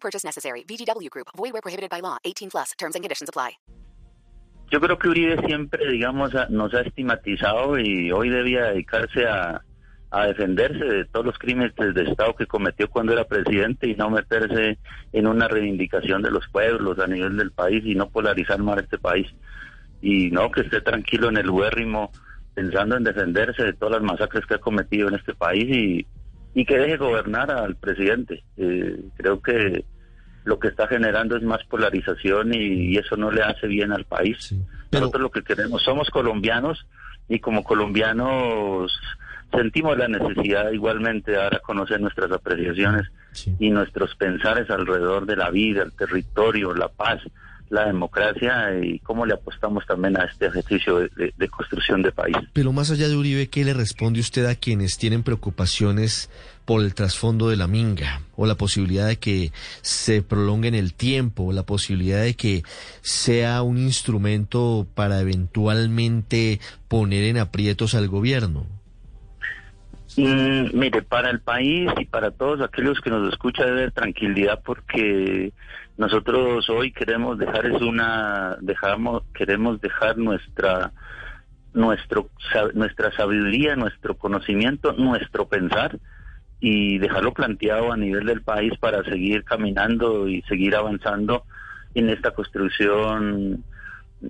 Purchase necessary. VGW Group. Void where prohibited by law. 18 plus. Terms and conditions apply. Yo creo que Uribe siempre, digamos, nos ha estigmatizado y hoy debía dedicarse a, a defenderse de todos los crímenes de Estado que cometió cuando era presidente y no meterse en una reivindicación de los pueblos a nivel del país y no polarizar más este país. Y no, que esté tranquilo en el huérrimo pensando en defenderse de todas las masacres que ha cometido en este país y, y que deje gobernar al presidente. Eh, creo que lo que está generando es más polarización y, y eso no le hace bien al país. Sí. Pero- Nosotros lo que queremos, somos colombianos y como colombianos sentimos la necesidad igualmente de dar a conocer nuestras apreciaciones Sí. y nuestros pensares alrededor de la vida, el territorio, la paz, la democracia y cómo le apostamos también a este ejercicio de, construcción de país. Pero más allá de Uribe, ¿qué le responde usted a quienes tienen preocupaciones por el trasfondo de la minga o la posibilidad de que se prolongue en el tiempo o la posibilidad de que sea un instrumento para eventualmente poner en aprietos al gobierno? Mm, mire, para el país y para todos aquellos que nos escuchan debe tranquilidad porque nosotros hoy queremos dejar es una dejamos queremos dejar nuestra nuestro nuestra sabiduría, nuestro conocimiento, nuestro pensar y dejarlo planteado a nivel del país para seguir caminando y seguir avanzando en esta construcción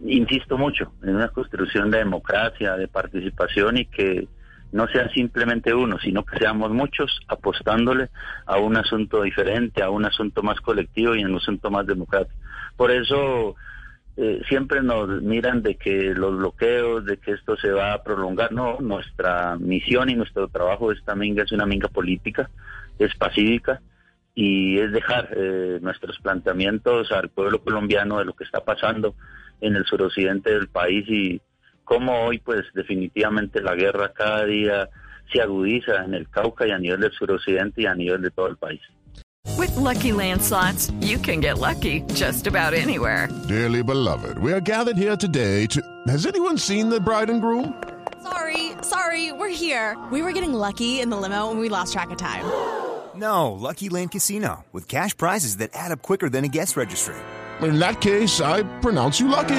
insisto mucho, en una construcción de democracia, de participación y que no sea simplemente uno, sino que seamos muchos apostándole a un asunto diferente, a un asunto más colectivo y a un asunto más democrático. Por eso eh, siempre nos miran de que los bloqueos, de que esto se va a prolongar. No, nuestra misión y nuestro trabajo esta minga es una minga política, es pacífica y es dejar eh, nuestros planteamientos al pueblo colombiano de lo que está pasando en el suroccidente del país y cómo hoy pues definitivamente la guerra cada día se agudiza en el Cauca y a nivel del suroccidente y a nivel de todo el país. With Lucky Land slots, you can get lucky just about anywhere. Dearly beloved, we are gathered here today to. Has anyone seen the bride and groom? Sorry, sorry, we're here. We were getting lucky in the limo and we lost track of time. No, Lucky Land Casino, with cash prizes that add up quicker than a guest registry. In that case, I pronounce you lucky.